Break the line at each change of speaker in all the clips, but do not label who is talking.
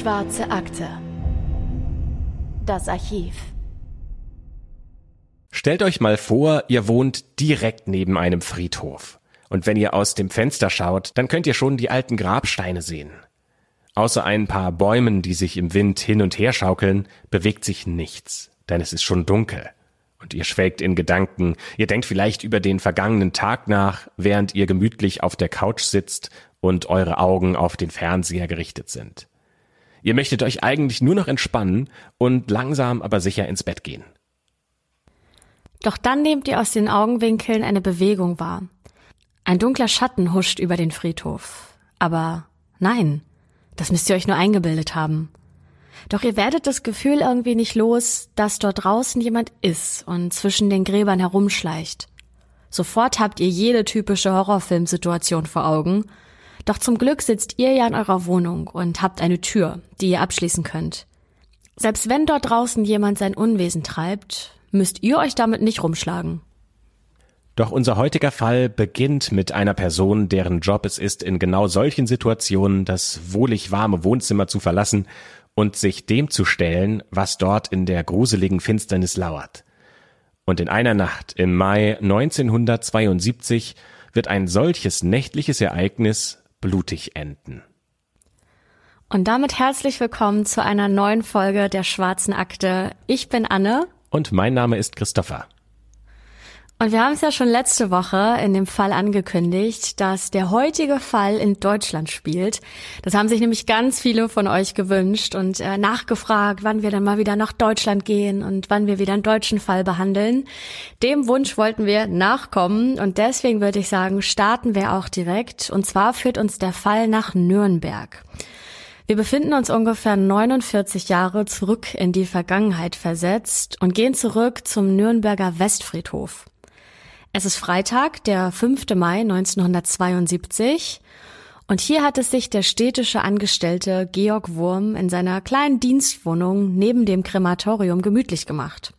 Schwarze Akte. Das Archiv.
Stellt euch mal vor, ihr wohnt direkt neben einem Friedhof. Und wenn ihr aus dem Fenster schaut, dann könnt ihr schon die alten Grabsteine sehen. Außer ein paar Bäumen, die sich im Wind hin und her schaukeln, bewegt sich nichts, denn es ist schon dunkel. Und ihr schwelgt in Gedanken, ihr denkt vielleicht über den vergangenen Tag nach, während ihr gemütlich auf der Couch sitzt und eure Augen auf den Fernseher gerichtet sind. Ihr möchtet euch eigentlich nur noch entspannen und langsam aber sicher ins Bett gehen.
Doch dann nehmt ihr aus den Augenwinkeln eine Bewegung wahr. Ein dunkler Schatten huscht über den Friedhof. Aber nein, das müsst ihr euch nur eingebildet haben. Doch ihr werdet das Gefühl irgendwie nicht los, dass dort draußen jemand ist und zwischen den Gräbern herumschleicht. Sofort habt ihr jede typische Horrorfilmsituation vor Augen. Doch zum Glück sitzt ihr ja in eurer Wohnung und habt eine Tür, die ihr abschließen könnt. Selbst wenn dort draußen jemand sein Unwesen treibt, müsst ihr euch damit nicht rumschlagen.
Doch unser heutiger Fall beginnt mit einer Person, deren Job es ist, in genau solchen Situationen das wohlig warme Wohnzimmer zu verlassen und sich dem zu stellen, was dort in der gruseligen Finsternis lauert. Und in einer Nacht im Mai 1972 wird ein solches nächtliches Ereignis blutig enden.
Und damit herzlich willkommen zu einer neuen Folge der Schwarzen Akte. Ich bin Anne.
Und mein Name ist Christopher.
Und wir haben es ja schon letzte Woche in dem Fall angekündigt, dass der heutige Fall in Deutschland spielt. Das haben sich nämlich ganz viele von euch gewünscht und äh, nachgefragt, wann wir dann mal wieder nach Deutschland gehen und wann wir wieder einen deutschen Fall behandeln. Dem Wunsch wollten wir nachkommen und deswegen würde ich sagen, starten wir auch direkt. Und zwar führt uns der Fall nach Nürnberg. Wir befinden uns ungefähr 49 Jahre zurück in die Vergangenheit versetzt und gehen zurück zum Nürnberger Westfriedhof. Es ist Freitag, der 5. Mai 1972 und hier hat es sich der städtische Angestellte Georg Wurm in seiner kleinen Dienstwohnung neben dem Krematorium gemütlich gemacht.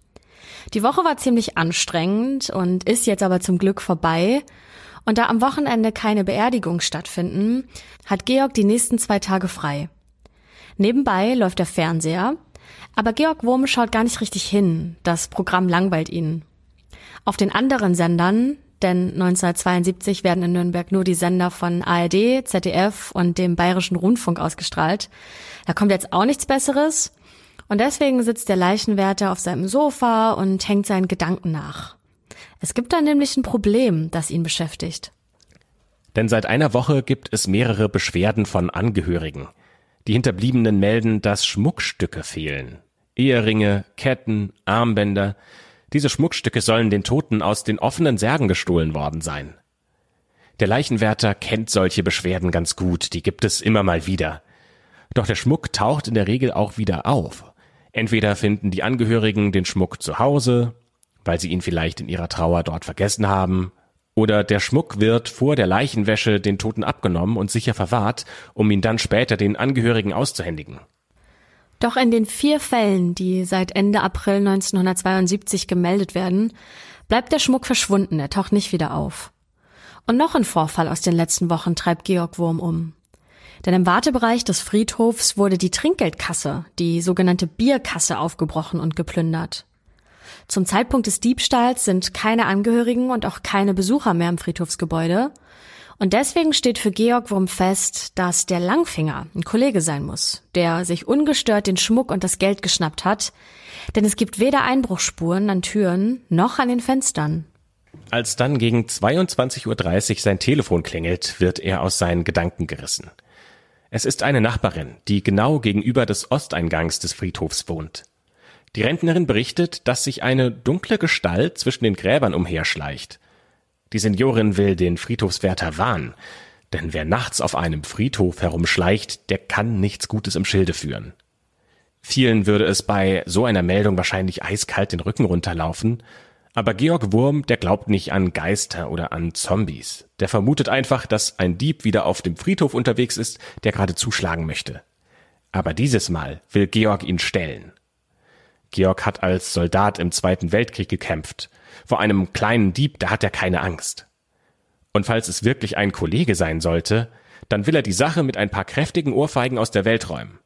Die Woche war ziemlich anstrengend und ist jetzt aber zum Glück vorbei. Und da am Wochenende keine Beerdigung stattfinden, hat Georg die nächsten zwei Tage frei. Nebenbei läuft der Fernseher, aber Georg Wurm schaut gar nicht richtig hin. Das Programm langweilt ihn. Auf den anderen Sendern, denn 1972 werden in Nürnberg nur die Sender von ARD, ZDF und dem Bayerischen Rundfunk ausgestrahlt. Da kommt jetzt auch nichts Besseres. Und deswegen sitzt der Leichenwärter auf seinem Sofa und hängt seinen Gedanken nach. Es gibt da nämlich ein Problem, das ihn beschäftigt.
Denn seit einer Woche gibt es mehrere Beschwerden von Angehörigen. Die Hinterbliebenen melden, dass Schmuckstücke fehlen. Eheringe, Ketten, Armbänder, diese Schmuckstücke sollen den Toten aus den offenen Särgen gestohlen worden sein. Der Leichenwärter kennt solche Beschwerden ganz gut, die gibt es immer mal wieder. Doch der Schmuck taucht in der Regel auch wieder auf. Entweder finden die Angehörigen den Schmuck zu Hause, weil sie ihn vielleicht in ihrer Trauer dort vergessen haben, oder der Schmuck wird vor der Leichenwäsche den Toten abgenommen und sicher verwahrt, um ihn dann später den Angehörigen auszuhändigen.
Doch in den vier Fällen, die seit Ende April 1972 gemeldet werden, bleibt der Schmuck verschwunden, er taucht nicht wieder auf. Und noch ein Vorfall aus den letzten Wochen treibt Georg Wurm um. Denn im Wartebereich des Friedhofs wurde die Trinkgeldkasse, die sogenannte Bierkasse, aufgebrochen und geplündert. Zum Zeitpunkt des Diebstahls sind keine Angehörigen und auch keine Besucher mehr im Friedhofsgebäude, und deswegen steht für Georg Wurm fest, dass der Langfinger ein Kollege sein muss, der sich ungestört den Schmuck und das Geld geschnappt hat, denn es gibt weder Einbruchsspuren an Türen noch an den Fenstern.
Als dann gegen 22.30 Uhr sein Telefon klingelt, wird er aus seinen Gedanken gerissen. Es ist eine Nachbarin, die genau gegenüber des Osteingangs des Friedhofs wohnt. Die Rentnerin berichtet, dass sich eine dunkle Gestalt zwischen den Gräbern umherschleicht. Die Seniorin will den Friedhofswärter warnen, denn wer nachts auf einem Friedhof herumschleicht, der kann nichts Gutes im Schilde führen. Vielen würde es bei so einer Meldung wahrscheinlich eiskalt den Rücken runterlaufen, aber Georg Wurm, der glaubt nicht an Geister oder an Zombies. Der vermutet einfach, dass ein Dieb wieder auf dem Friedhof unterwegs ist, der gerade zuschlagen möchte. Aber dieses Mal will Georg ihn stellen. Georg hat als Soldat im Zweiten Weltkrieg gekämpft vor einem kleinen Dieb, da hat er keine Angst. Und falls es wirklich ein Kollege sein sollte, dann will er die Sache mit ein paar kräftigen Ohrfeigen aus der Welt räumen.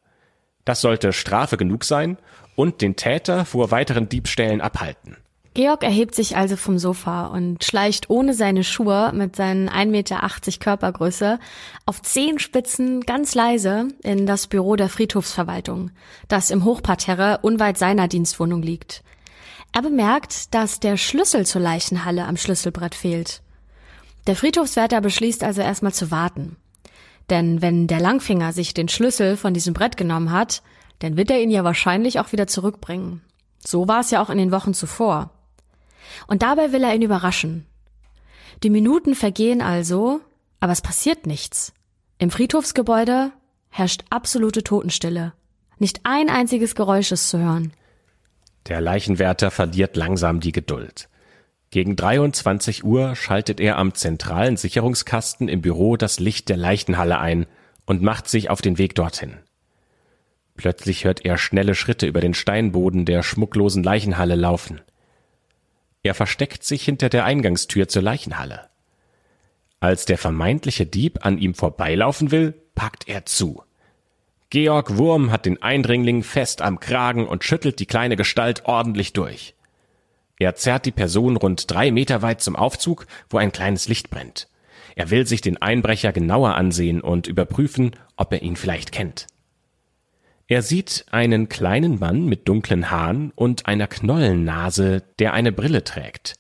Das sollte Strafe genug sein und den Täter vor weiteren Diebstählen abhalten.
Georg erhebt sich also vom Sofa und schleicht ohne seine Schuhe mit seinen 1,80 Meter Körpergröße auf Zehenspitzen ganz leise in das Büro der Friedhofsverwaltung, das im Hochparterre unweit seiner Dienstwohnung liegt. Er bemerkt, dass der Schlüssel zur Leichenhalle am Schlüsselbrett fehlt. Der Friedhofswärter beschließt also erstmal zu warten. Denn wenn der Langfinger sich den Schlüssel von diesem Brett genommen hat, dann wird er ihn ja wahrscheinlich auch wieder zurückbringen. So war es ja auch in den Wochen zuvor. Und dabei will er ihn überraschen. Die Minuten vergehen also, aber es passiert nichts. Im Friedhofsgebäude herrscht absolute Totenstille. Nicht ein einziges Geräusch ist zu hören.
Der Leichenwärter verliert langsam die Geduld. Gegen 23 Uhr schaltet er am zentralen Sicherungskasten im Büro das Licht der Leichenhalle ein und macht sich auf den Weg dorthin. Plötzlich hört er schnelle Schritte über den Steinboden der schmucklosen Leichenhalle laufen. Er versteckt sich hinter der Eingangstür zur Leichenhalle. Als der vermeintliche Dieb an ihm vorbeilaufen will, packt er zu. Georg Wurm hat den Eindringling fest am Kragen und schüttelt die kleine Gestalt ordentlich durch. Er zerrt die Person rund drei Meter weit zum Aufzug, wo ein kleines Licht brennt. Er will sich den Einbrecher genauer ansehen und überprüfen, ob er ihn vielleicht kennt. Er sieht einen kleinen Mann mit dunklen Haaren und einer Knollennase, der eine Brille trägt.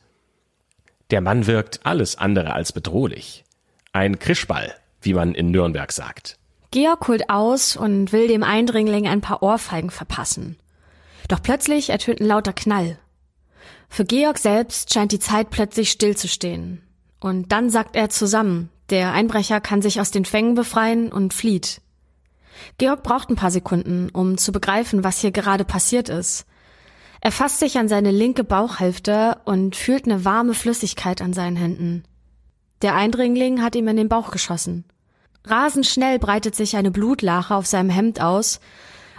Der Mann wirkt alles andere als bedrohlich. Ein Krischball, wie man in Nürnberg sagt.
Georg holt aus und will dem Eindringling ein paar Ohrfeigen verpassen. Doch plötzlich ertönt ein lauter Knall. Für Georg selbst scheint die Zeit plötzlich stillzustehen. Und dann sagt er zusammen, der Einbrecher kann sich aus den Fängen befreien und flieht. Georg braucht ein paar Sekunden, um zu begreifen, was hier gerade passiert ist. Er fasst sich an seine linke Bauchhälfte und fühlt eine warme Flüssigkeit an seinen Händen. Der Eindringling hat ihm in den Bauch geschossen. Rasend schnell breitet sich eine Blutlache auf seinem Hemd aus,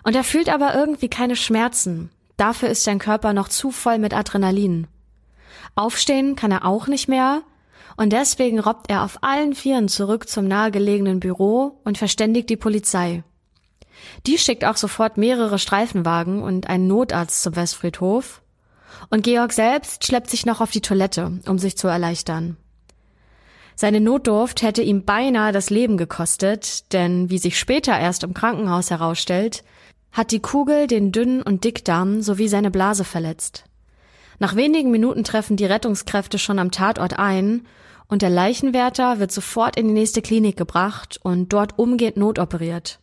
und er fühlt aber irgendwie keine Schmerzen. Dafür ist sein Körper noch zu voll mit Adrenalin. Aufstehen kann er auch nicht mehr, und deswegen robbt er auf allen Vieren zurück zum nahegelegenen Büro und verständigt die Polizei. Die schickt auch sofort mehrere Streifenwagen und einen Notarzt zum Westfriedhof. Und Georg selbst schleppt sich noch auf die Toilette, um sich zu erleichtern. Seine Notdurft hätte ihm beinahe das Leben gekostet, denn wie sich später erst im Krankenhaus herausstellt, hat die Kugel den dünnen und Dickdarm sowie seine Blase verletzt. Nach wenigen Minuten treffen die Rettungskräfte schon am Tatort ein und der Leichenwärter wird sofort in die nächste Klinik gebracht und dort umgehend notoperiert.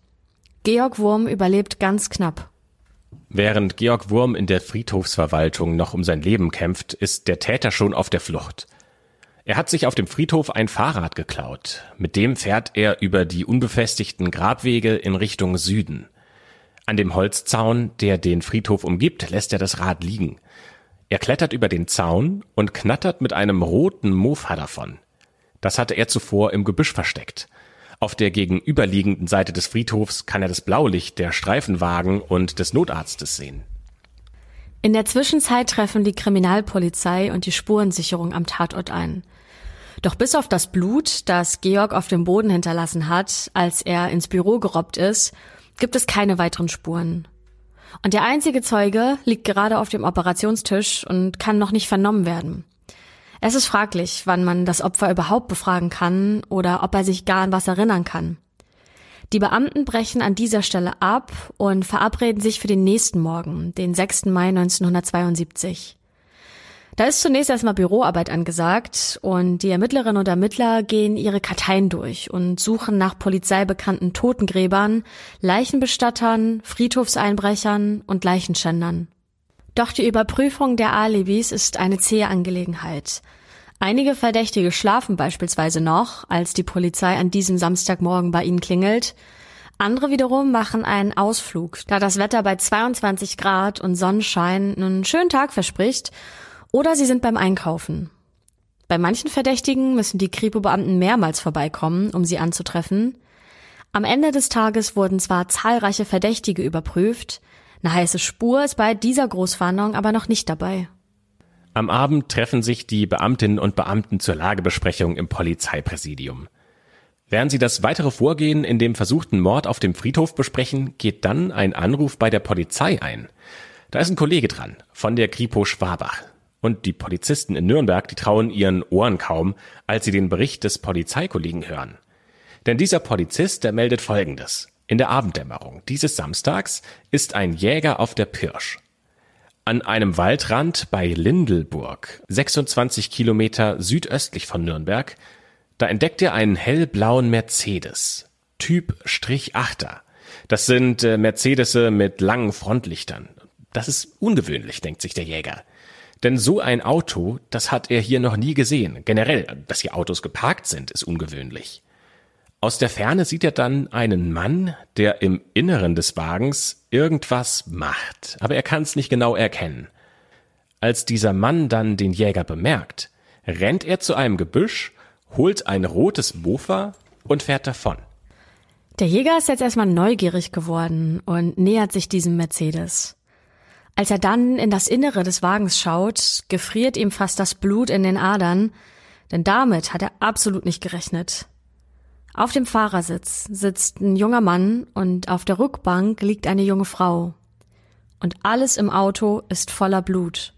Georg Wurm überlebt ganz knapp.
Während Georg Wurm in der Friedhofsverwaltung noch um sein Leben kämpft, ist der Täter schon auf der Flucht. Er hat sich auf dem Friedhof ein Fahrrad geklaut. Mit dem fährt er über die unbefestigten Grabwege in Richtung Süden. An dem Holzzaun, der den Friedhof umgibt, lässt er das Rad liegen. Er klettert über den Zaun und knattert mit einem roten Mofa davon. Das hatte er zuvor im Gebüsch versteckt. Auf der gegenüberliegenden Seite des Friedhofs kann er das Blaulicht der Streifenwagen und des Notarztes sehen.
In der Zwischenzeit treffen die Kriminalpolizei und die Spurensicherung am Tatort ein. Doch bis auf das Blut, das Georg auf dem Boden hinterlassen hat, als er ins Büro gerobbt ist, gibt es keine weiteren Spuren. Und der einzige Zeuge liegt gerade auf dem Operationstisch und kann noch nicht vernommen werden. Es ist fraglich, wann man das Opfer überhaupt befragen kann oder ob er sich gar an was erinnern kann. Die Beamten brechen an dieser Stelle ab und verabreden sich für den nächsten Morgen, den 6. Mai 1972. Da ist zunächst erstmal Büroarbeit angesagt und die Ermittlerinnen und Ermittler gehen ihre Karteien durch und suchen nach polizeibekannten Totengräbern, Leichenbestattern, Friedhofseinbrechern und Leichenschändern. Doch die Überprüfung der Alibis ist eine zähe Angelegenheit. Einige Verdächtige schlafen beispielsweise noch, als die Polizei an diesem Samstagmorgen bei ihnen klingelt. Andere wiederum machen einen Ausflug, da das Wetter bei 22 Grad und Sonnenschein einen schönen Tag verspricht, oder sie sind beim Einkaufen. Bei manchen Verdächtigen müssen die Kripo-Beamten mehrmals vorbeikommen, um sie anzutreffen. Am Ende des Tages wurden zwar zahlreiche Verdächtige überprüft, eine heiße Spur ist bei dieser Großfahndung aber noch nicht dabei.
Am Abend treffen sich die Beamtinnen und Beamten zur Lagebesprechung im Polizeipräsidium. Während sie das weitere Vorgehen in dem versuchten Mord auf dem Friedhof besprechen, geht dann ein Anruf bei der Polizei ein. Da ist ein Kollege dran, von der Kripo Schwabach. Und die Polizisten in Nürnberg, die trauen ihren Ohren kaum, als sie den Bericht des Polizeikollegen hören. Denn dieser Polizist, der meldet Folgendes. In der Abenddämmerung dieses Samstags ist ein Jäger auf der Pirsch. An einem Waldrand bei Lindelburg, 26 Kilometer südöstlich von Nürnberg, da entdeckt er einen hellblauen Mercedes, Typ Strich Achter. Das sind äh, Mercedes mit langen Frontlichtern. Das ist ungewöhnlich, denkt sich der Jäger. Denn so ein Auto, das hat er hier noch nie gesehen. Generell, dass hier Autos geparkt sind, ist ungewöhnlich. Aus der Ferne sieht er dann einen Mann, der im Inneren des Wagens irgendwas macht, aber er kann es nicht genau erkennen. Als dieser Mann dann den Jäger bemerkt, rennt er zu einem Gebüsch holt ein rotes Mofa und fährt davon.
Der Jäger ist jetzt erstmal neugierig geworden und nähert sich diesem Mercedes. Als er dann in das Innere des Wagens schaut, gefriert ihm fast das Blut in den Adern, denn damit hat er absolut nicht gerechnet. Auf dem Fahrersitz sitzt ein junger Mann und auf der Rückbank liegt eine junge Frau. Und alles im Auto ist voller Blut.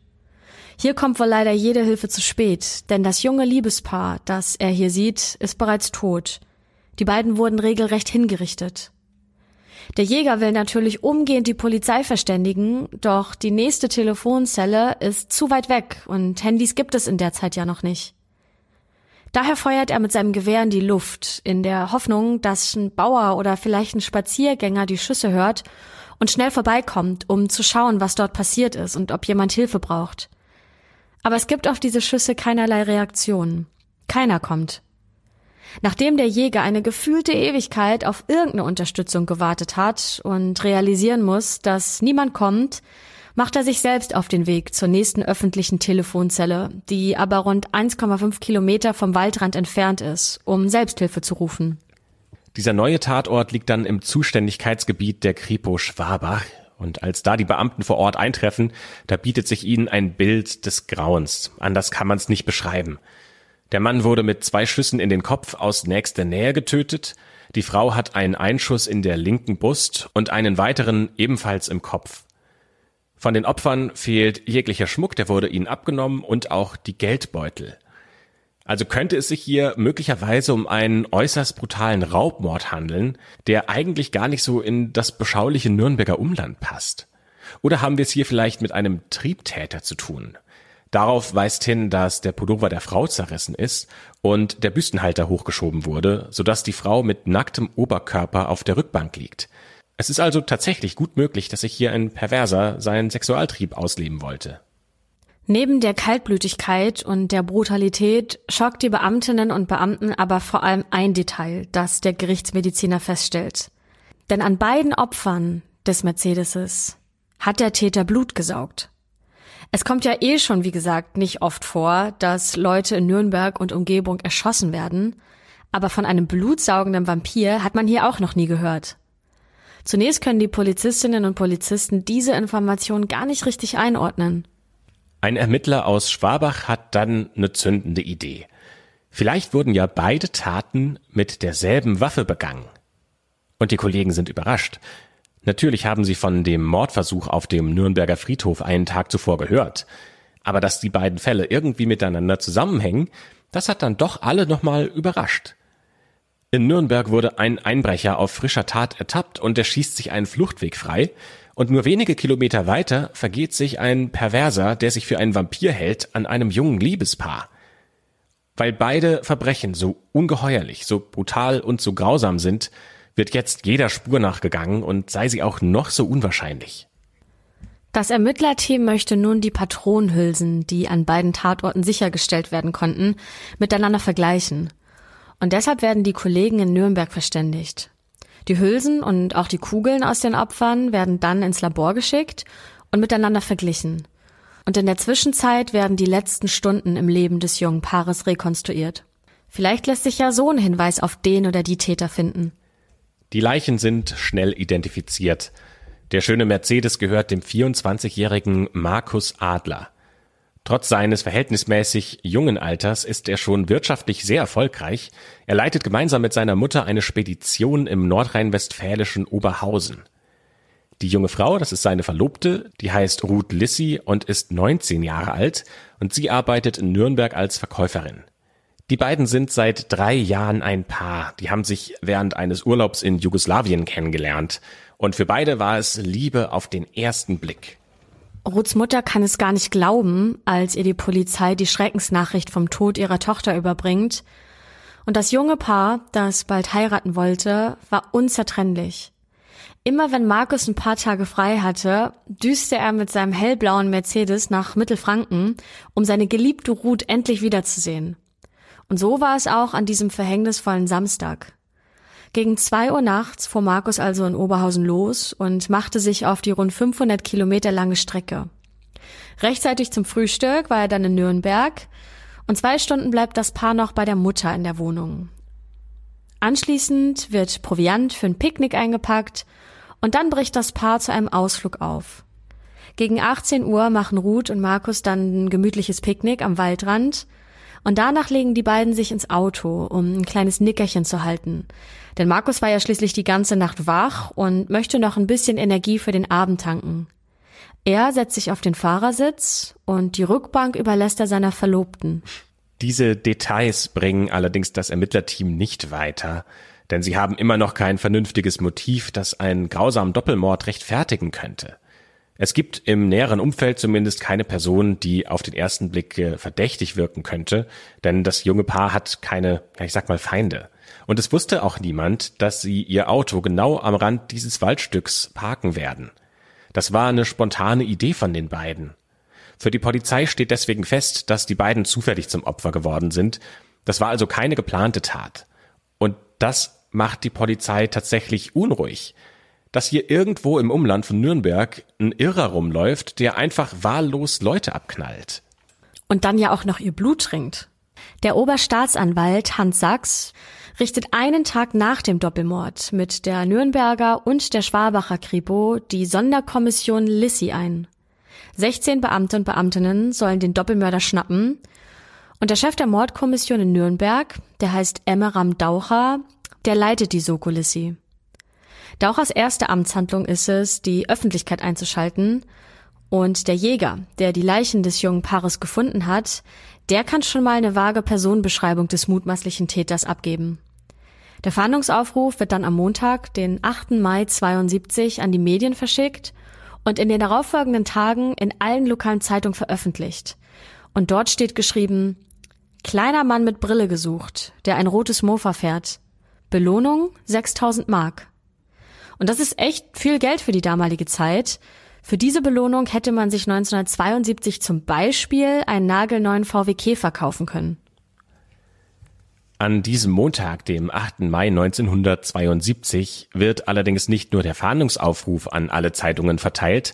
Hier kommt wohl leider jede Hilfe zu spät, denn das junge Liebespaar, das er hier sieht, ist bereits tot. Die beiden wurden regelrecht hingerichtet. Der Jäger will natürlich umgehend die Polizei verständigen, doch die nächste Telefonzelle ist zu weit weg und Handys gibt es in der Zeit ja noch nicht. Daher feuert er mit seinem Gewehr in die Luft, in der Hoffnung, dass ein Bauer oder vielleicht ein Spaziergänger die Schüsse hört und schnell vorbeikommt, um zu schauen, was dort passiert ist und ob jemand Hilfe braucht. Aber es gibt auf diese Schüsse keinerlei Reaktion. Keiner kommt. Nachdem der Jäger eine gefühlte Ewigkeit auf irgendeine Unterstützung gewartet hat und realisieren muss, dass niemand kommt, macht er sich selbst auf den Weg zur nächsten öffentlichen Telefonzelle, die aber rund 1,5 Kilometer vom Waldrand entfernt ist, um Selbsthilfe zu rufen.
Dieser neue Tatort liegt dann im Zuständigkeitsgebiet der Kripo Schwabach und als da die Beamten vor Ort eintreffen, da bietet sich ihnen ein Bild des Grauens. Anders kann man es nicht beschreiben. Der Mann wurde mit zwei Schüssen in den Kopf aus nächster Nähe getötet. Die Frau hat einen Einschuss in der linken Brust und einen weiteren ebenfalls im Kopf. Von den Opfern fehlt jeglicher Schmuck, der wurde ihnen abgenommen und auch die Geldbeutel. Also könnte es sich hier möglicherweise um einen äußerst brutalen Raubmord handeln, der eigentlich gar nicht so in das beschauliche Nürnberger Umland passt. Oder haben wir es hier vielleicht mit einem Triebtäter zu tun? Darauf weist hin, dass der Pullover der Frau zerrissen ist und der Büstenhalter hochgeschoben wurde, sodass die Frau mit nacktem Oberkörper auf der Rückbank liegt. Es ist also tatsächlich gut möglich, dass sich hier ein Perverser seinen Sexualtrieb ausleben wollte.
Neben der Kaltblütigkeit und der Brutalität schockt die Beamtinnen und Beamten aber vor allem ein Detail, das der Gerichtsmediziner feststellt. Denn an beiden Opfern des Mercedeses hat der Täter Blut gesaugt. Es kommt ja eh schon, wie gesagt, nicht oft vor, dass Leute in Nürnberg und Umgebung erschossen werden, aber von einem blutsaugenden Vampir hat man hier auch noch nie gehört. Zunächst können die Polizistinnen und Polizisten diese Information gar nicht richtig einordnen.
Ein Ermittler aus Schwabach hat dann eine zündende Idee. Vielleicht wurden ja beide Taten mit derselben Waffe begangen. Und die Kollegen sind überrascht. Natürlich haben sie von dem Mordversuch auf dem Nürnberger Friedhof einen Tag zuvor gehört. Aber dass die beiden Fälle irgendwie miteinander zusammenhängen, das hat dann doch alle nochmal überrascht. In Nürnberg wurde ein Einbrecher auf frischer Tat ertappt und er schießt sich einen Fluchtweg frei, und nur wenige Kilometer weiter vergeht sich ein Perverser, der sich für einen Vampir hält, an einem jungen Liebespaar. Weil beide Verbrechen so ungeheuerlich, so brutal und so grausam sind, wird jetzt jeder Spur nachgegangen und sei sie auch noch so unwahrscheinlich.
Das Ermittlerteam möchte nun die Patronenhülsen, die an beiden Tatorten sichergestellt werden konnten, miteinander vergleichen. Und deshalb werden die Kollegen in Nürnberg verständigt. Die Hülsen und auch die Kugeln aus den Opfern werden dann ins Labor geschickt und miteinander verglichen. Und in der Zwischenzeit werden die letzten Stunden im Leben des jungen Paares rekonstruiert. Vielleicht lässt sich ja so ein Hinweis auf den oder die Täter finden.
Die Leichen sind schnell identifiziert. Der schöne Mercedes gehört dem 24-jährigen Markus Adler. Trotz seines verhältnismäßig jungen Alters ist er schon wirtschaftlich sehr erfolgreich. Er leitet gemeinsam mit seiner Mutter eine Spedition im nordrhein-westfälischen Oberhausen. Die junge Frau, das ist seine Verlobte, die heißt Ruth Lissy und ist 19 Jahre alt und sie arbeitet in Nürnberg als Verkäuferin. Die beiden sind seit drei Jahren ein Paar. Die haben sich während eines Urlaubs in Jugoslawien kennengelernt. Und für beide war es Liebe auf den ersten Blick.
Ruths Mutter kann es gar nicht glauben, als ihr die Polizei die Schreckensnachricht vom Tod ihrer Tochter überbringt. Und das junge Paar, das bald heiraten wollte, war unzertrennlich. Immer wenn Markus ein paar Tage frei hatte, düste er mit seinem hellblauen Mercedes nach Mittelfranken, um seine geliebte Ruth endlich wiederzusehen. Und so war es auch an diesem verhängnisvollen Samstag. Gegen zwei Uhr nachts fuhr Markus also in Oberhausen los und machte sich auf die rund 500 Kilometer lange Strecke. Rechtzeitig zum Frühstück war er dann in Nürnberg und zwei Stunden bleibt das Paar noch bei der Mutter in der Wohnung. Anschließend wird Proviant für ein Picknick eingepackt und dann bricht das Paar zu einem Ausflug auf. Gegen 18 Uhr machen Ruth und Markus dann ein gemütliches Picknick am Waldrand und danach legen die beiden sich ins Auto, um ein kleines Nickerchen zu halten. Denn Markus war ja schließlich die ganze Nacht wach und möchte noch ein bisschen Energie für den Abend tanken. Er setzt sich auf den Fahrersitz und die Rückbank überlässt er seiner Verlobten.
Diese Details bringen allerdings das Ermittlerteam nicht weiter, denn sie haben immer noch kein vernünftiges Motiv, das einen grausamen Doppelmord rechtfertigen könnte. Es gibt im näheren Umfeld zumindest keine Person, die auf den ersten Blick äh, verdächtig wirken könnte, denn das junge Paar hat keine, ich sag mal, Feinde. Und es wusste auch niemand, dass sie ihr Auto genau am Rand dieses Waldstücks parken werden. Das war eine spontane Idee von den beiden. Für die Polizei steht deswegen fest, dass die beiden zufällig zum Opfer geworden sind. Das war also keine geplante Tat. Und das macht die Polizei tatsächlich unruhig. Dass hier irgendwo im Umland von Nürnberg ein Irrer rumläuft, der einfach wahllos Leute abknallt.
Und dann ja auch noch ihr Blut trinkt. Der Oberstaatsanwalt Hans Sachs richtet einen Tag nach dem Doppelmord mit der Nürnberger und der Schwabacher Kripo die Sonderkommission Lissy ein. 16 Beamte und Beamtinnen sollen den Doppelmörder schnappen und der Chef der Mordkommission in Nürnberg, der heißt Emmeram Daucher, der leitet die Soko Lissy. Dauchers erste Amtshandlung ist es, die Öffentlichkeit einzuschalten und der Jäger, der die Leichen des jungen Paares gefunden hat, der kann schon mal eine vage Personenbeschreibung des mutmaßlichen Täters abgeben. Der Fahndungsaufruf wird dann am Montag, den 8. Mai 72, an die Medien verschickt und in den darauffolgenden Tagen in allen lokalen Zeitungen veröffentlicht. Und dort steht geschrieben, kleiner Mann mit Brille gesucht, der ein rotes Mofa fährt. Belohnung 6000 Mark. Und das ist echt viel Geld für die damalige Zeit. Für diese Belohnung hätte man sich 1972 zum Beispiel einen nagelneuen VW Käfer kaufen können.
An diesem Montag, dem 8. Mai 1972, wird allerdings nicht nur der Fahndungsaufruf an alle Zeitungen verteilt,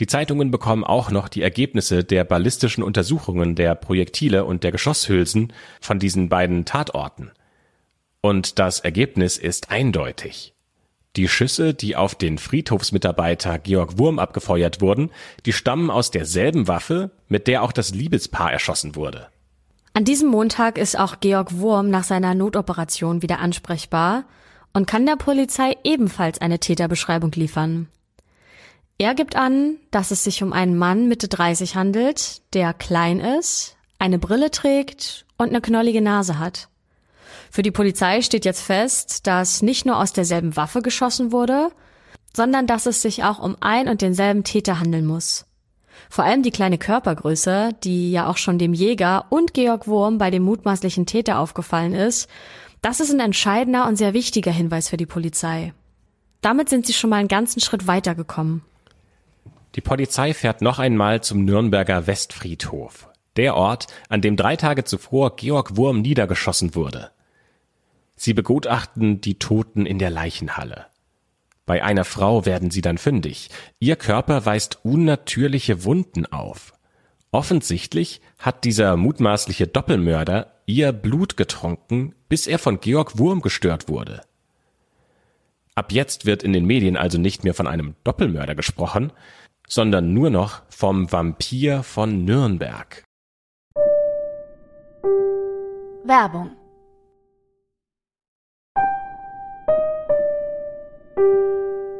die Zeitungen bekommen auch noch die Ergebnisse der ballistischen Untersuchungen der Projektile und der Geschosshülsen von diesen beiden Tatorten. Und das Ergebnis ist eindeutig. Die Schüsse, die auf den Friedhofsmitarbeiter Georg Wurm abgefeuert wurden, die stammen aus derselben Waffe, mit der auch das Liebespaar erschossen wurde.
An diesem Montag ist auch Georg Wurm nach seiner Notoperation wieder ansprechbar und kann der Polizei ebenfalls eine Täterbeschreibung liefern. Er gibt an, dass es sich um einen Mann Mitte 30 handelt, der klein ist, eine Brille trägt und eine knollige Nase hat. Für die Polizei steht jetzt fest, dass nicht nur aus derselben Waffe geschossen wurde, sondern dass es sich auch um ein und denselben Täter handeln muss. Vor allem die kleine Körpergröße, die ja auch schon dem Jäger und Georg Wurm bei dem mutmaßlichen Täter aufgefallen ist, das ist ein entscheidender und sehr wichtiger Hinweis für die Polizei. Damit sind sie schon mal einen ganzen Schritt weitergekommen.
Die Polizei fährt noch einmal zum Nürnberger Westfriedhof, der Ort, an dem drei Tage zuvor Georg Wurm niedergeschossen wurde. Sie begutachten die Toten in der Leichenhalle. Bei einer Frau werden sie dann fündig. Ihr Körper weist unnatürliche Wunden auf. Offensichtlich hat dieser mutmaßliche Doppelmörder ihr Blut getrunken, bis er von Georg Wurm gestört wurde. Ab jetzt wird in den Medien also nicht mehr von einem Doppelmörder gesprochen. sondern nur noch vom Vampir von Nürnberg.
Werbung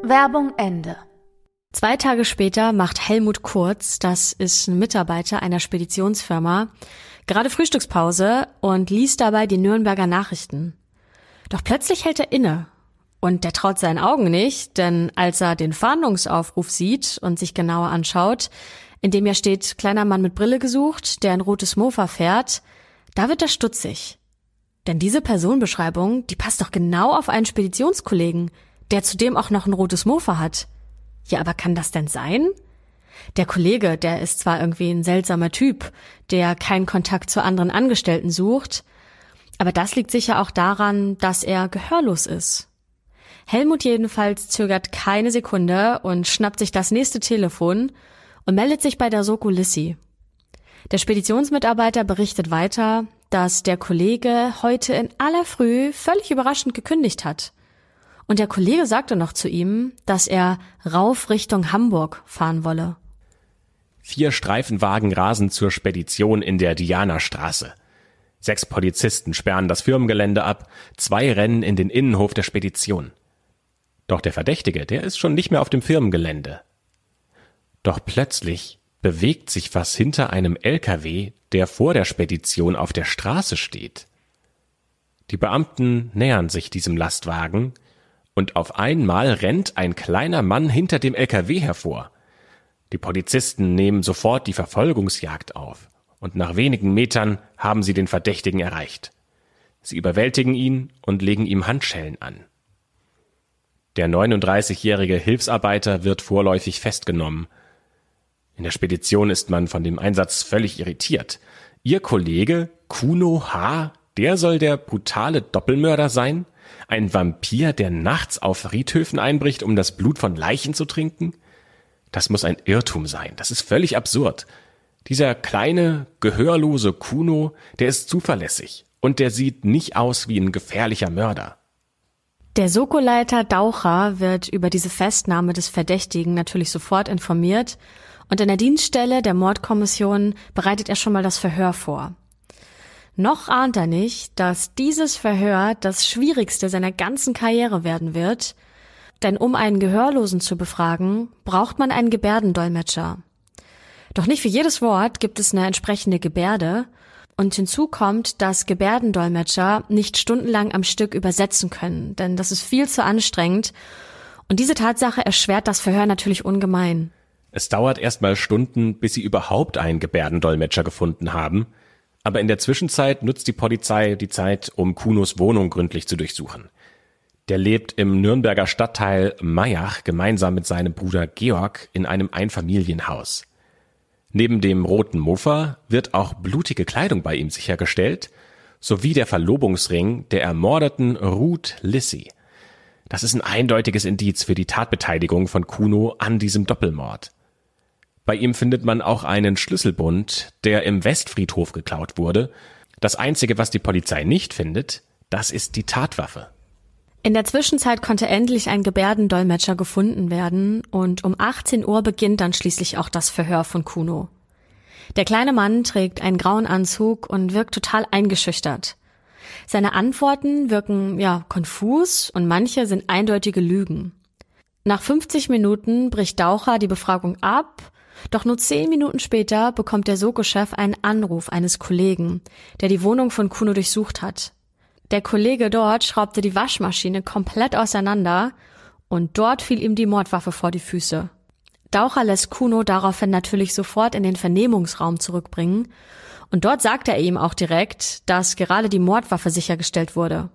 Werbung Ende.
Zwei Tage später macht Helmut Kurz, das ist ein Mitarbeiter einer Speditionsfirma, gerade Frühstückspause und liest dabei die Nürnberger Nachrichten. Doch plötzlich hält er inne. Und der traut seinen Augen nicht, denn als er den Fahndungsaufruf sieht und sich genauer anschaut, in dem ja steht, kleiner Mann mit Brille gesucht, der ein rotes Mofa fährt, da wird er stutzig. Denn diese Personenbeschreibung, die passt doch genau auf einen Speditionskollegen, der zudem auch noch ein rotes Mofa hat. Ja, aber kann das denn sein? Der Kollege, der ist zwar irgendwie ein seltsamer Typ, der keinen Kontakt zu anderen Angestellten sucht, aber das liegt sicher auch daran, dass er gehörlos ist. Helmut jedenfalls zögert keine Sekunde und schnappt sich das nächste Telefon und meldet sich bei der Soko Lissi. Der Speditionsmitarbeiter berichtet weiter, dass der Kollege heute in aller Früh völlig überraschend gekündigt hat. Und der Kollege sagte noch zu ihm, dass er rauf Richtung Hamburg fahren wolle.
Vier Streifenwagen rasen zur Spedition in der Dianastraße. Sechs Polizisten sperren das Firmengelände ab, zwei rennen in den Innenhof der Spedition. Doch der Verdächtige, der ist schon nicht mehr auf dem Firmengelände. Doch plötzlich bewegt sich was hinter einem LKW, der vor der Spedition auf der Straße steht. Die Beamten nähern sich diesem Lastwagen, und auf einmal rennt ein kleiner Mann hinter dem LKW hervor. Die Polizisten nehmen sofort die Verfolgungsjagd auf, und nach wenigen Metern haben sie den Verdächtigen erreicht. Sie überwältigen ihn und legen ihm Handschellen an. Der 39-jährige Hilfsarbeiter wird vorläufig festgenommen. In der Spedition ist man von dem Einsatz völlig irritiert. Ihr Kollege Kuno H., der soll der brutale Doppelmörder sein? Ein Vampir, der nachts auf Friedhöfen einbricht, um das Blut von Leichen zu trinken? Das muss ein Irrtum sein. Das ist völlig absurd. Dieser kleine, gehörlose Kuno, der ist zuverlässig und der sieht nicht aus wie ein gefährlicher Mörder.
Der Soko-Leiter Daucher wird über diese Festnahme des Verdächtigen natürlich sofort informiert und in der Dienststelle der Mordkommission bereitet er schon mal das Verhör vor. Noch ahnt er nicht, dass dieses Verhör das schwierigste seiner ganzen Karriere werden wird, denn um einen Gehörlosen zu befragen, braucht man einen Gebärdendolmetscher. Doch nicht für jedes Wort gibt es eine entsprechende Gebärde und hinzu kommt, dass Gebärdendolmetscher nicht stundenlang am Stück übersetzen können, denn das ist viel zu anstrengend. Und diese Tatsache erschwert das Verhör natürlich ungemein.
Es dauert erstmal Stunden, bis sie überhaupt einen Gebärdendolmetscher gefunden haben. Aber in der Zwischenzeit nutzt die Polizei die Zeit, um Kunos Wohnung gründlich zu durchsuchen. Der lebt im Nürnberger Stadtteil Mayach gemeinsam mit seinem Bruder Georg in einem Einfamilienhaus. Neben dem roten Mofa wird auch blutige Kleidung bei ihm sichergestellt, sowie der Verlobungsring der ermordeten Ruth Lissy. Das ist ein eindeutiges Indiz für die Tatbeteiligung von Kuno an diesem Doppelmord. Bei ihm findet man auch einen Schlüsselbund, der im Westfriedhof geklaut wurde. Das einzige, was die Polizei nicht findet, das ist die Tatwaffe.
In der Zwischenzeit konnte endlich ein Gebärdendolmetscher gefunden werden und um 18 Uhr beginnt dann schließlich auch das Verhör von Kuno. Der kleine Mann trägt einen grauen Anzug und wirkt total eingeschüchtert. Seine Antworten wirken, ja, konfus und manche sind eindeutige Lügen. Nach 50 Minuten bricht Daucher die Befragung ab, doch nur zehn Minuten später bekommt der Soko-Chef einen Anruf eines Kollegen, der die Wohnung von Kuno durchsucht hat. Der Kollege dort schraubte die Waschmaschine komplett auseinander und dort fiel ihm die Mordwaffe vor die Füße. Daucher lässt Kuno daraufhin natürlich sofort in den Vernehmungsraum zurückbringen und dort sagt er ihm auch direkt, dass gerade die Mordwaffe sichergestellt wurde.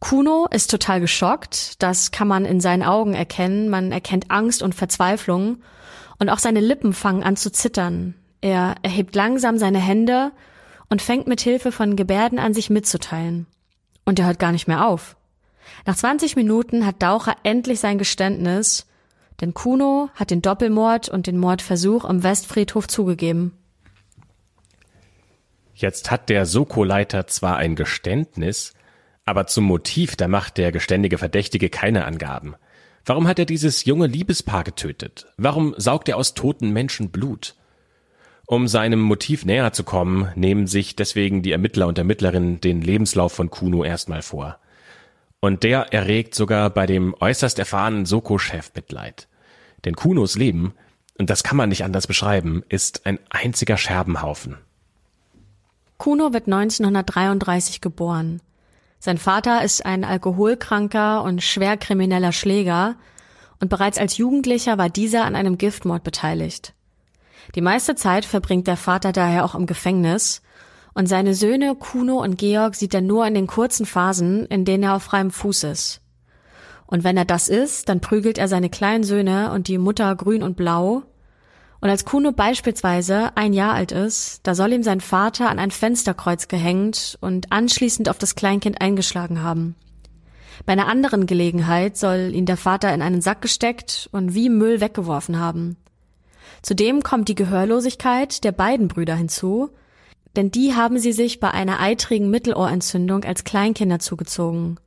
Kuno ist total geschockt, das kann man in seinen Augen erkennen, man erkennt Angst und Verzweiflung und auch seine Lippen fangen an zu zittern. Er erhebt langsam seine Hände und fängt mit Hilfe von Gebärden an sich mitzuteilen. Und er hört gar nicht mehr auf. Nach 20 Minuten hat Daucher endlich sein Geständnis, denn Kuno hat den Doppelmord und den Mordversuch am Westfriedhof zugegeben.
Jetzt hat der Soko-Leiter zwar ein Geständnis, aber zum Motiv, da macht der geständige Verdächtige keine Angaben. Warum hat er dieses junge Liebespaar getötet? Warum saugt er aus toten Menschen Blut? Um seinem Motiv näher zu kommen, nehmen sich deswegen die Ermittler und Ermittlerinnen den Lebenslauf von Kuno erstmal vor. Und der erregt sogar bei dem äußerst erfahrenen Soko-Chef Mitleid. Denn Kunos Leben, und das kann man nicht anders beschreiben, ist ein einziger Scherbenhaufen.
Kuno wird 1933 geboren. Sein Vater ist ein alkoholkranker und schwer krimineller Schläger und bereits als Jugendlicher war dieser an einem Giftmord beteiligt. Die meiste Zeit verbringt der Vater daher auch im Gefängnis und seine Söhne Kuno und Georg sieht er nur in den kurzen Phasen, in denen er auf freiem Fuß ist. Und wenn er das ist, dann prügelt er seine kleinen Söhne und die Mutter grün und blau. Und als Kuno beispielsweise ein Jahr alt ist, da soll ihm sein Vater an ein Fensterkreuz gehängt und anschließend auf das Kleinkind eingeschlagen haben. Bei einer anderen Gelegenheit soll ihn der Vater in einen Sack gesteckt und wie Müll weggeworfen haben. Zudem kommt die Gehörlosigkeit der beiden Brüder hinzu, denn die haben sie sich bei einer eitrigen Mittelohrentzündung als Kleinkinder zugezogen.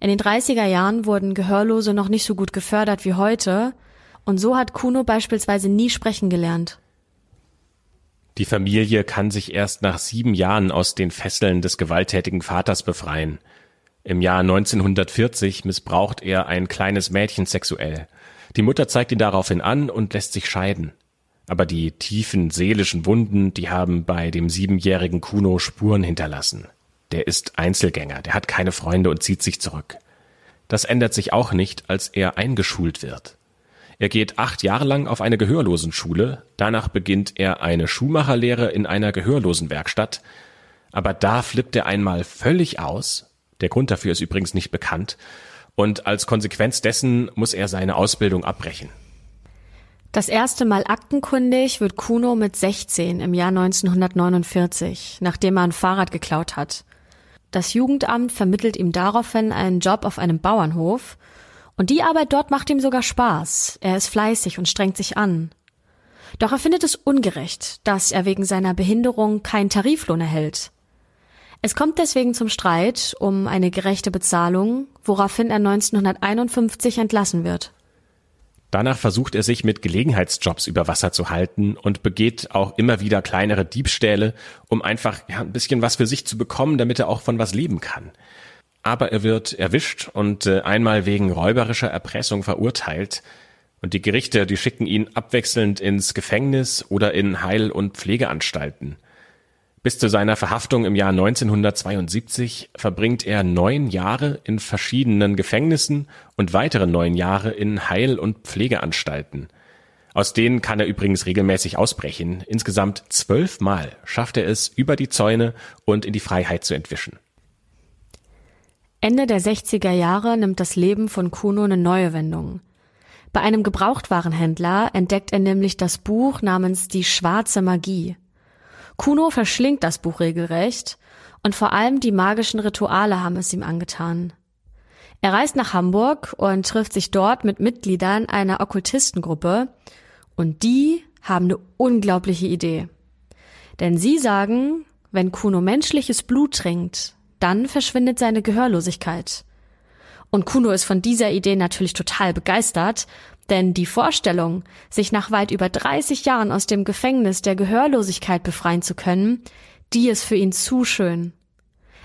In den 30er Jahren wurden Gehörlose noch nicht so gut gefördert wie heute, und so hat Kuno beispielsweise nie sprechen gelernt.
Die Familie kann sich erst nach sieben Jahren aus den Fesseln des gewalttätigen Vaters befreien. Im Jahr 1940 missbraucht er ein kleines Mädchen sexuell. Die Mutter zeigt ihn daraufhin an und lässt sich scheiden. Aber die tiefen seelischen Wunden, die haben bei dem siebenjährigen Kuno Spuren hinterlassen. Der ist Einzelgänger, der hat keine Freunde und zieht sich zurück. Das ändert sich auch nicht, als er eingeschult wird. Er geht acht Jahre lang auf eine Gehörlosenschule, danach beginnt er eine Schuhmacherlehre in einer Gehörlosenwerkstatt, aber da flippt er einmal völlig aus, der Grund dafür ist übrigens nicht bekannt, und als Konsequenz dessen muss er seine Ausbildung abbrechen.
Das erste Mal aktenkundig wird Kuno mit 16 im Jahr 1949, nachdem er ein Fahrrad geklaut hat. Das Jugendamt vermittelt ihm daraufhin einen Job auf einem Bauernhof und die Arbeit dort macht ihm sogar Spaß. Er ist fleißig und strengt sich an. Doch er findet es ungerecht, dass er wegen seiner Behinderung keinen Tariflohn erhält. Es kommt deswegen zum Streit um eine gerechte Bezahlung, woraufhin er 1951 entlassen wird.
Danach versucht er sich mit Gelegenheitsjobs über Wasser zu halten und begeht auch immer wieder kleinere Diebstähle, um einfach ja, ein bisschen was für sich zu bekommen, damit er auch von was leben kann. Aber er wird erwischt und äh, einmal wegen räuberischer Erpressung verurteilt. Und die Gerichte, die schicken ihn abwechselnd ins Gefängnis oder in Heil- und Pflegeanstalten. Bis zu seiner Verhaftung im Jahr 1972 verbringt er neun Jahre in verschiedenen Gefängnissen und weitere neun Jahre in Heil- und Pflegeanstalten. Aus denen kann er übrigens regelmäßig ausbrechen. Insgesamt zwölfmal schafft er es, über die Zäune und in die Freiheit zu entwischen.
Ende der 60er Jahre nimmt das Leben von Kuno eine neue Wendung. Bei einem Gebrauchtwarenhändler entdeckt er nämlich das Buch namens Die schwarze Magie. Kuno verschlingt das Buch regelrecht und vor allem die magischen Rituale haben es ihm angetan. Er reist nach Hamburg und trifft sich dort mit Mitgliedern einer Okkultistengruppe und die haben eine unglaubliche Idee. Denn sie sagen, wenn Kuno menschliches Blut trinkt, dann verschwindet seine Gehörlosigkeit. Und Kuno ist von dieser Idee natürlich total begeistert denn die Vorstellung, sich nach weit über 30 Jahren aus dem Gefängnis der Gehörlosigkeit befreien zu können, die ist für ihn zu schön.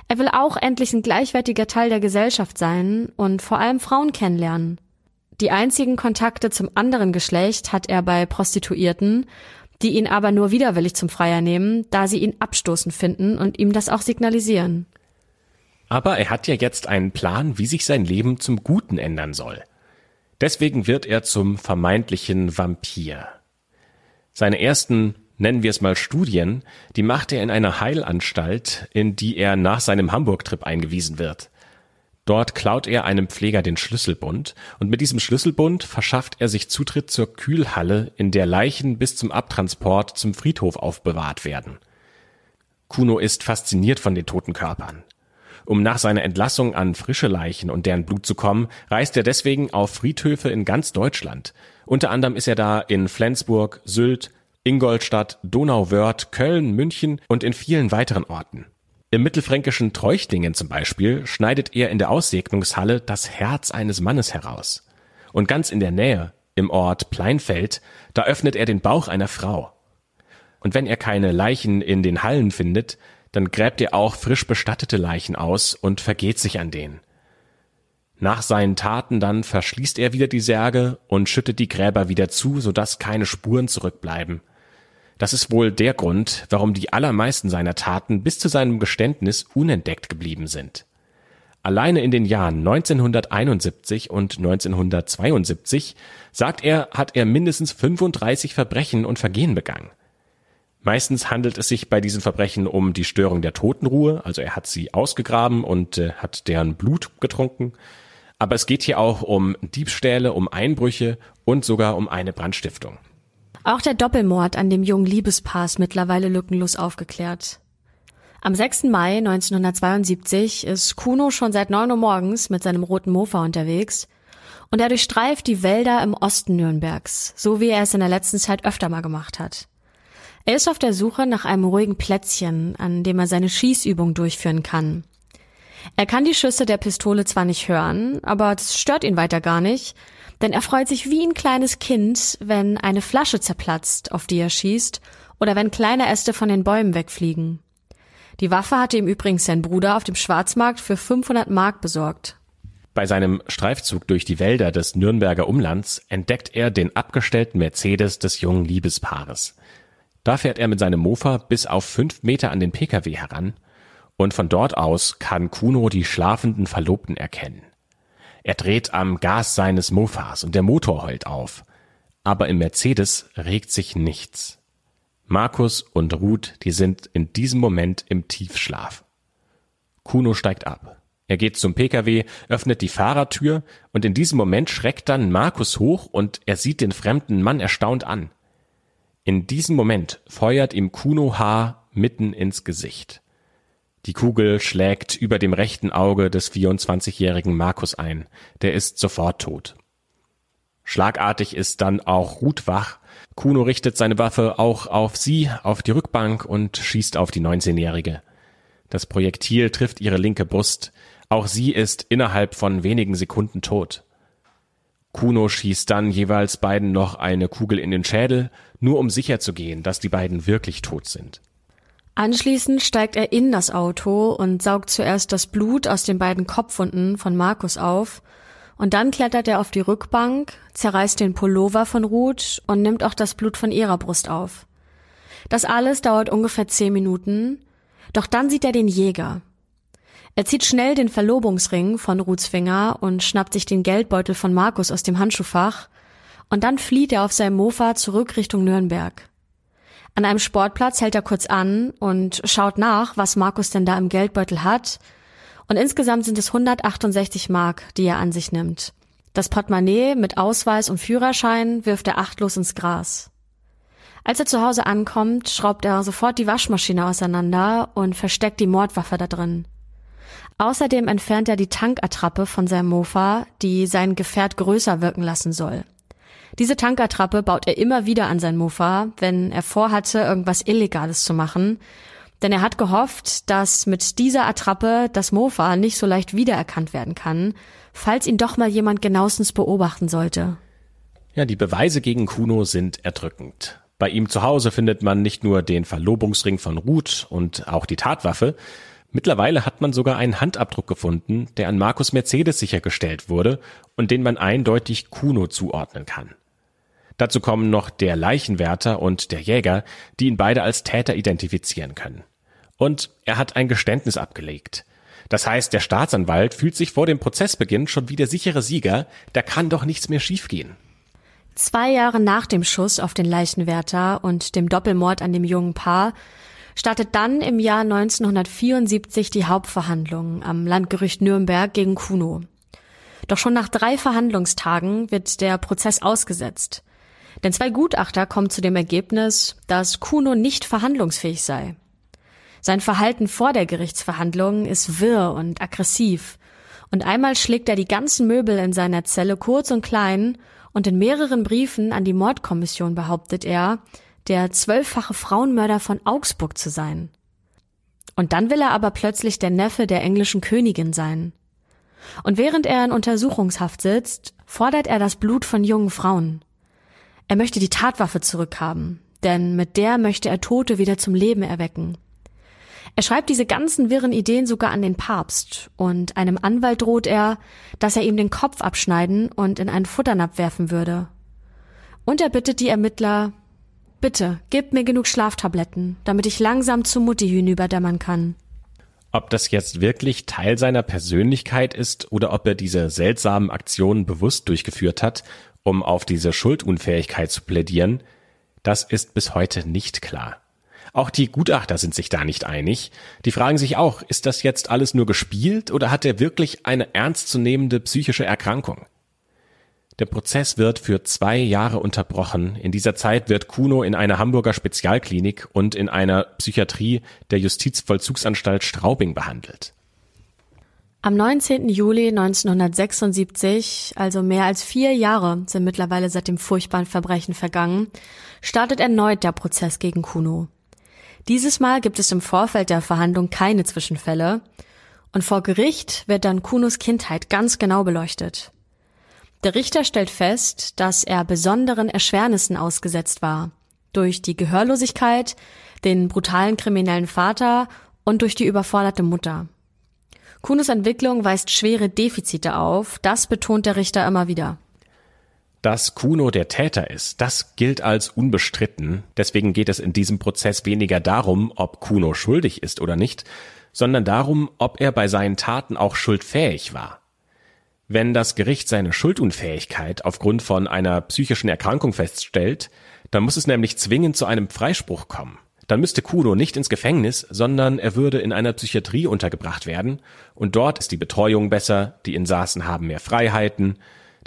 Er will auch endlich ein gleichwertiger Teil der Gesellschaft sein und vor allem Frauen kennenlernen. Die einzigen Kontakte zum anderen Geschlecht hat er bei Prostituierten, die ihn aber nur widerwillig zum Freier nehmen, da sie ihn abstoßend finden und ihm das auch signalisieren.
Aber er hat ja jetzt einen Plan, wie sich sein Leben zum Guten ändern soll. Deswegen wird er zum vermeintlichen Vampir. Seine ersten, nennen wir es mal Studien, die macht er in einer Heilanstalt, in die er nach seinem Hamburg-Trip eingewiesen wird. Dort klaut er einem Pfleger den Schlüsselbund und mit diesem Schlüsselbund verschafft er sich Zutritt zur Kühlhalle, in der Leichen bis zum Abtransport zum Friedhof aufbewahrt werden. Kuno ist fasziniert von den toten Körpern. Um nach seiner Entlassung an frische Leichen und deren Blut zu kommen, reist er deswegen auf Friedhöfe in ganz Deutschland. Unter anderem ist er da in Flensburg, Sylt, Ingolstadt, Donauwörth, Köln, München und in vielen weiteren Orten. Im mittelfränkischen Treuchtlingen zum Beispiel schneidet er in der Aussegnungshalle das Herz eines Mannes heraus. Und ganz in der Nähe, im Ort Pleinfeld, da öffnet er den Bauch einer Frau. Und wenn er keine Leichen in den Hallen findet, dann gräbt er auch frisch bestattete Leichen aus und vergeht sich an denen. Nach seinen Taten dann verschließt er wieder die Särge und schüttet die Gräber wieder zu, sodass keine Spuren zurückbleiben. Das ist wohl der Grund, warum die allermeisten seiner Taten bis zu seinem Geständnis unentdeckt geblieben sind. Alleine in den Jahren 1971 und 1972, sagt er, hat er mindestens 35 Verbrechen und Vergehen begangen. Meistens handelt es sich bei diesen Verbrechen um die Störung der Totenruhe, also er hat sie ausgegraben und äh, hat deren Blut getrunken. Aber es geht hier auch um Diebstähle, um Einbrüche und sogar um eine Brandstiftung.
Auch der Doppelmord an dem jungen Liebespaar ist mittlerweile lückenlos aufgeklärt. Am 6. Mai 1972 ist Kuno schon seit 9 Uhr morgens mit seinem roten Mofa unterwegs und er durchstreift die Wälder im Osten Nürnbergs, so wie er es in der letzten Zeit öfter mal gemacht hat. Er ist auf der Suche nach einem ruhigen Plätzchen, an dem er seine Schießübung durchführen kann. Er kann die Schüsse der Pistole zwar nicht hören, aber das stört ihn weiter gar nicht, denn er freut sich wie ein kleines Kind, wenn eine Flasche zerplatzt, auf die er schießt, oder wenn kleine Äste von den Bäumen wegfliegen. Die Waffe hatte ihm übrigens sein Bruder auf dem Schwarzmarkt für 500 Mark besorgt.
Bei seinem Streifzug durch die Wälder des Nürnberger Umlands entdeckt er den abgestellten Mercedes des jungen Liebespaares. Da fährt er mit seinem Mofa bis auf fünf Meter an den Pkw heran und von dort aus kann Kuno die schlafenden Verlobten erkennen. Er dreht am Gas seines Mofas und der Motor heult auf. Aber im Mercedes regt sich nichts. Markus und Ruth, die sind in diesem Moment im Tiefschlaf. Kuno steigt ab. Er geht zum Pkw, öffnet die Fahrertür und in diesem Moment schreckt dann Markus hoch und er sieht den fremden Mann erstaunt an. In diesem Moment feuert ihm Kuno H. mitten ins Gesicht. Die Kugel schlägt über dem rechten Auge des 24-jährigen Markus ein. Der ist sofort tot. Schlagartig ist dann auch Ruth wach. Kuno richtet seine Waffe auch auf sie, auf die Rückbank und schießt auf die 19-jährige. Das Projektil trifft ihre linke Brust. Auch sie ist innerhalb von wenigen Sekunden tot. Kuno schießt dann jeweils beiden noch eine Kugel in den Schädel, nur um sicherzugehen, dass die beiden wirklich tot sind.
Anschließend steigt er in das Auto und saugt zuerst das Blut aus den beiden Kopfwunden von Markus auf und dann klettert er auf die Rückbank, zerreißt den Pullover von Ruth und nimmt auch das Blut von ihrer Brust auf. Das alles dauert ungefähr zehn Minuten, doch dann sieht er den Jäger. Er zieht schnell den Verlobungsring von Ruths Finger und schnappt sich den Geldbeutel von Markus aus dem Handschuhfach und dann flieht er auf seinem Mofa zurück Richtung Nürnberg. An einem Sportplatz hält er kurz an und schaut nach, was Markus denn da im Geldbeutel hat. Und insgesamt sind es 168 Mark, die er an sich nimmt. Das Portemonnaie mit Ausweis und Führerschein wirft er achtlos ins Gras. Als er zu Hause ankommt, schraubt er sofort die Waschmaschine auseinander und versteckt die Mordwaffe da drin. Außerdem entfernt er die Tankattrappe von seinem Mofa, die sein Gefährt größer wirken lassen soll. Diese Tankertrappe baut er immer wieder an sein Mofa, wenn er vorhatte, irgendwas Illegales zu machen. Denn er hat gehofft, dass mit dieser Attrappe das Mofa nicht so leicht wiedererkannt werden kann, falls ihn doch mal jemand genauestens beobachten sollte.
Ja, die Beweise gegen Kuno sind erdrückend. Bei ihm zu Hause findet man nicht nur den Verlobungsring von Ruth und auch die Tatwaffe. Mittlerweile hat man sogar einen Handabdruck gefunden, der an Markus Mercedes sichergestellt wurde und den man eindeutig Kuno zuordnen kann. Dazu kommen noch der Leichenwärter und der Jäger, die ihn beide als Täter identifizieren können. Und er hat ein Geständnis abgelegt. Das heißt, der Staatsanwalt fühlt sich vor dem Prozessbeginn schon wie der sichere Sieger, da kann doch nichts mehr schiefgehen.
Zwei Jahre nach dem Schuss auf den Leichenwärter und dem Doppelmord an dem jungen Paar startet dann im Jahr 1974 die Hauptverhandlung am Landgericht Nürnberg gegen Kuno. Doch schon nach drei Verhandlungstagen wird der Prozess ausgesetzt. Denn zwei Gutachter kommen zu dem Ergebnis, dass Kuno nicht verhandlungsfähig sei. Sein Verhalten vor der Gerichtsverhandlung ist wirr und aggressiv. Und einmal schlägt er die ganzen Möbel in seiner Zelle kurz und klein und in mehreren Briefen an die Mordkommission behauptet er, der zwölffache Frauenmörder von Augsburg zu sein. Und dann will er aber plötzlich der Neffe der englischen Königin sein. Und während er in Untersuchungshaft sitzt, fordert er das Blut von jungen Frauen. Er möchte die Tatwaffe zurückhaben, denn mit der möchte er Tote wieder zum Leben erwecken. Er schreibt diese ganzen wirren Ideen sogar an den Papst und einem Anwalt droht er, dass er ihm den Kopf abschneiden und in einen Futternapf werfen würde. Und er bittet die Ermittler, bitte, gebt mir genug Schlaftabletten, damit ich langsam zu Mutti hinüberdämmern kann.
Ob das jetzt wirklich Teil seiner Persönlichkeit ist oder ob er diese seltsamen Aktionen bewusst durchgeführt hat, um auf diese Schuldunfähigkeit zu plädieren, das ist bis heute nicht klar. Auch die Gutachter sind sich da nicht einig. Die fragen sich auch, ist das jetzt alles nur gespielt oder hat er wirklich eine ernstzunehmende psychische Erkrankung? Der Prozess wird für zwei Jahre unterbrochen. In dieser Zeit wird Kuno in einer Hamburger Spezialklinik und in einer Psychiatrie der Justizvollzugsanstalt Straubing behandelt.
Am 19. Juli 1976, also mehr als vier Jahre sind mittlerweile seit dem furchtbaren Verbrechen vergangen, startet erneut der Prozess gegen Kuno. Dieses Mal gibt es im Vorfeld der Verhandlung keine Zwischenfälle und vor Gericht wird dann Kunos Kindheit ganz genau beleuchtet. Der Richter stellt fest, dass er besonderen Erschwernissen ausgesetzt war. Durch die Gehörlosigkeit, den brutalen kriminellen Vater und durch die überforderte Mutter. Kunos Entwicklung weist schwere Defizite auf, das betont der Richter immer wieder.
Dass Kuno der Täter ist, das gilt als unbestritten. Deswegen geht es in diesem Prozess weniger darum, ob Kuno schuldig ist oder nicht, sondern darum, ob er bei seinen Taten auch schuldfähig war. Wenn das Gericht seine Schuldunfähigkeit aufgrund von einer psychischen Erkrankung feststellt, dann muss es nämlich zwingend zu einem Freispruch kommen. Dann müsste Kuno nicht ins Gefängnis, sondern er würde in einer Psychiatrie untergebracht werden, und dort ist die Betreuung besser, die Insassen haben mehr Freiheiten,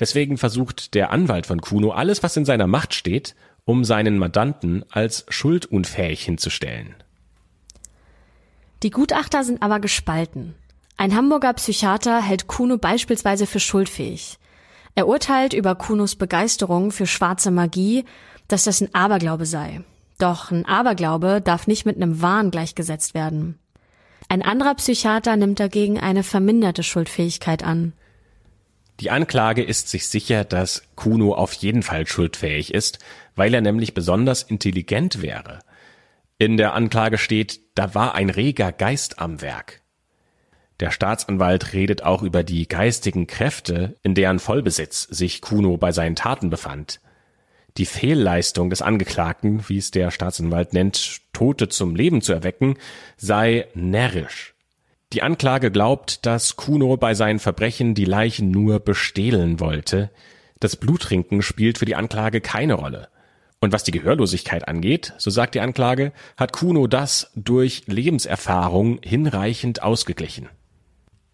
Deswegen versucht der Anwalt von Kuno alles, was in seiner Macht steht, um seinen Mandanten als schuldunfähig hinzustellen.
Die Gutachter sind aber gespalten. Ein Hamburger Psychiater hält Kuno beispielsweise für schuldfähig. Er urteilt über Kunos Begeisterung für schwarze Magie, dass das ein Aberglaube sei. Doch ein Aberglaube darf nicht mit einem Wahn gleichgesetzt werden. Ein anderer Psychiater nimmt dagegen eine verminderte Schuldfähigkeit an.
Die Anklage ist sich sicher, dass Kuno auf jeden Fall schuldfähig ist, weil er nämlich besonders intelligent wäre. In der Anklage steht, da war ein reger Geist am Werk. Der Staatsanwalt redet auch über die geistigen Kräfte, in deren Vollbesitz sich Kuno bei seinen Taten befand. Die Fehlleistung des Angeklagten, wie es der Staatsanwalt nennt, Tote zum Leben zu erwecken, sei närrisch. Die Anklage glaubt, dass Kuno bei seinen Verbrechen die Leichen nur bestehlen wollte. Das Bluttrinken spielt für die Anklage keine Rolle. Und was die Gehörlosigkeit angeht, so sagt die Anklage, hat Kuno das durch Lebenserfahrung hinreichend ausgeglichen.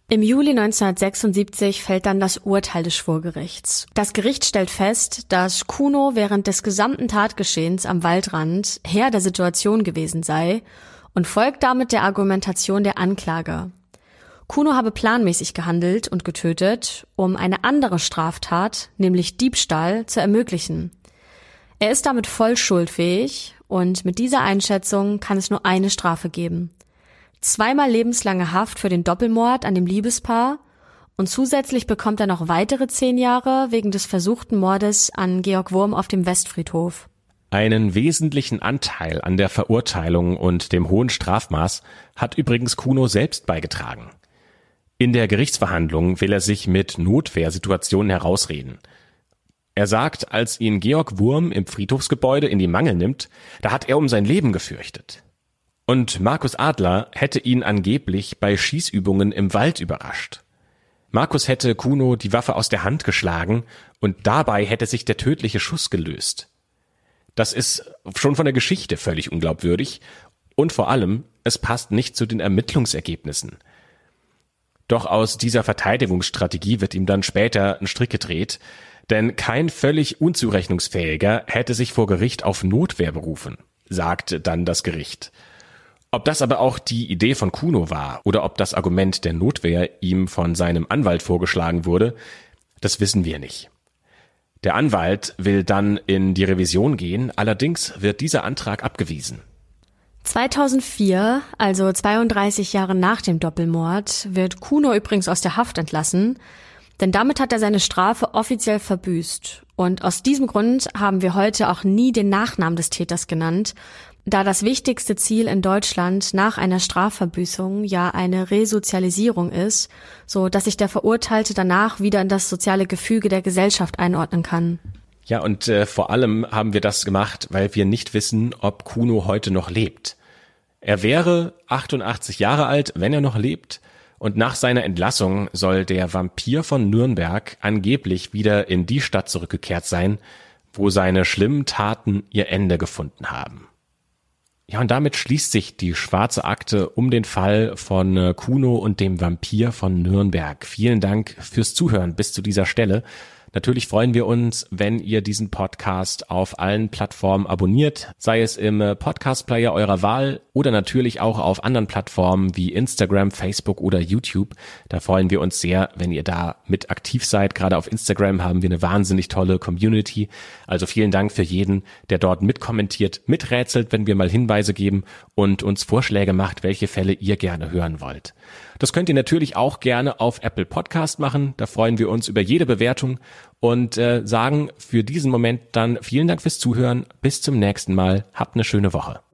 Im Juli 1976 fällt dann das Urteil des Schwurgerichts. Das Gericht stellt fest, dass Kuno während des gesamten Tatgeschehens am Waldrand Herr der Situation gewesen sei und folgt damit der Argumentation der Anklage. Kuno habe planmäßig gehandelt und getötet, um eine andere Straftat, nämlich Diebstahl, zu ermöglichen. Er ist damit voll schuldfähig und mit dieser Einschätzung kann es nur eine Strafe geben. Zweimal lebenslange Haft für den Doppelmord an dem Liebespaar und zusätzlich bekommt er noch weitere zehn Jahre wegen des versuchten Mordes an Georg Wurm auf dem Westfriedhof.
Einen wesentlichen Anteil an der Verurteilung und dem hohen Strafmaß hat übrigens Kuno selbst beigetragen. In der Gerichtsverhandlung will er sich mit Notwehrsituationen herausreden. Er sagt, als ihn Georg Wurm im Friedhofsgebäude in die Mangel nimmt, da hat er um sein Leben gefürchtet. Und Markus Adler hätte ihn angeblich bei Schießübungen im Wald überrascht. Markus hätte Kuno die Waffe aus der Hand geschlagen und dabei hätte sich der tödliche Schuss gelöst. Das ist schon von der Geschichte völlig unglaubwürdig und vor allem, es passt nicht zu den Ermittlungsergebnissen. Doch aus dieser Verteidigungsstrategie wird ihm dann später ein Strick gedreht, denn kein völlig unzurechnungsfähiger hätte sich vor Gericht auf Notwehr berufen, sagt dann das Gericht. Ob das aber auch die Idee von Kuno war oder ob das Argument der Notwehr ihm von seinem Anwalt vorgeschlagen wurde, das wissen wir nicht. Der Anwalt will dann in die Revision gehen, allerdings wird dieser Antrag abgewiesen.
2004, also 32 Jahre nach dem Doppelmord, wird Kuno übrigens aus der Haft entlassen. Denn damit hat er seine Strafe offiziell verbüßt. Und aus diesem Grund haben wir heute auch nie den Nachnamen des Täters genannt, da das wichtigste Ziel in Deutschland nach einer Strafverbüßung ja eine Resozialisierung ist, so dass sich der Verurteilte danach wieder in das soziale Gefüge der Gesellschaft einordnen kann.
Ja, und äh, vor allem haben wir das gemacht, weil wir nicht wissen, ob Kuno heute noch lebt. Er wäre 88 Jahre alt, wenn er noch lebt, und nach seiner Entlassung soll der Vampir von Nürnberg angeblich wieder in die Stadt zurückgekehrt sein, wo seine schlimmen Taten ihr Ende gefunden haben. Ja, und damit schließt sich die schwarze Akte um den Fall von äh, Kuno und dem Vampir von Nürnberg. Vielen Dank fürs Zuhören bis zu dieser Stelle. Natürlich freuen wir uns, wenn ihr diesen Podcast auf allen Plattformen abonniert, sei es im äh, Podcast-Player eurer Wahl oder natürlich auch auf anderen Plattformen wie Instagram, Facebook oder YouTube. Da freuen wir uns sehr, wenn ihr da mit aktiv seid. Gerade auf Instagram haben wir eine wahnsinnig tolle Community. Also vielen Dank für jeden, der dort mitkommentiert, miträtselt, wenn wir mal Hinweise geben und uns Vorschläge macht, welche Fälle ihr gerne hören wollt. Das könnt ihr natürlich auch gerne auf Apple Podcast machen. Da freuen wir uns über jede Bewertung und äh, sagen für diesen Moment dann vielen Dank fürs Zuhören. Bis zum nächsten Mal. Habt eine schöne Woche.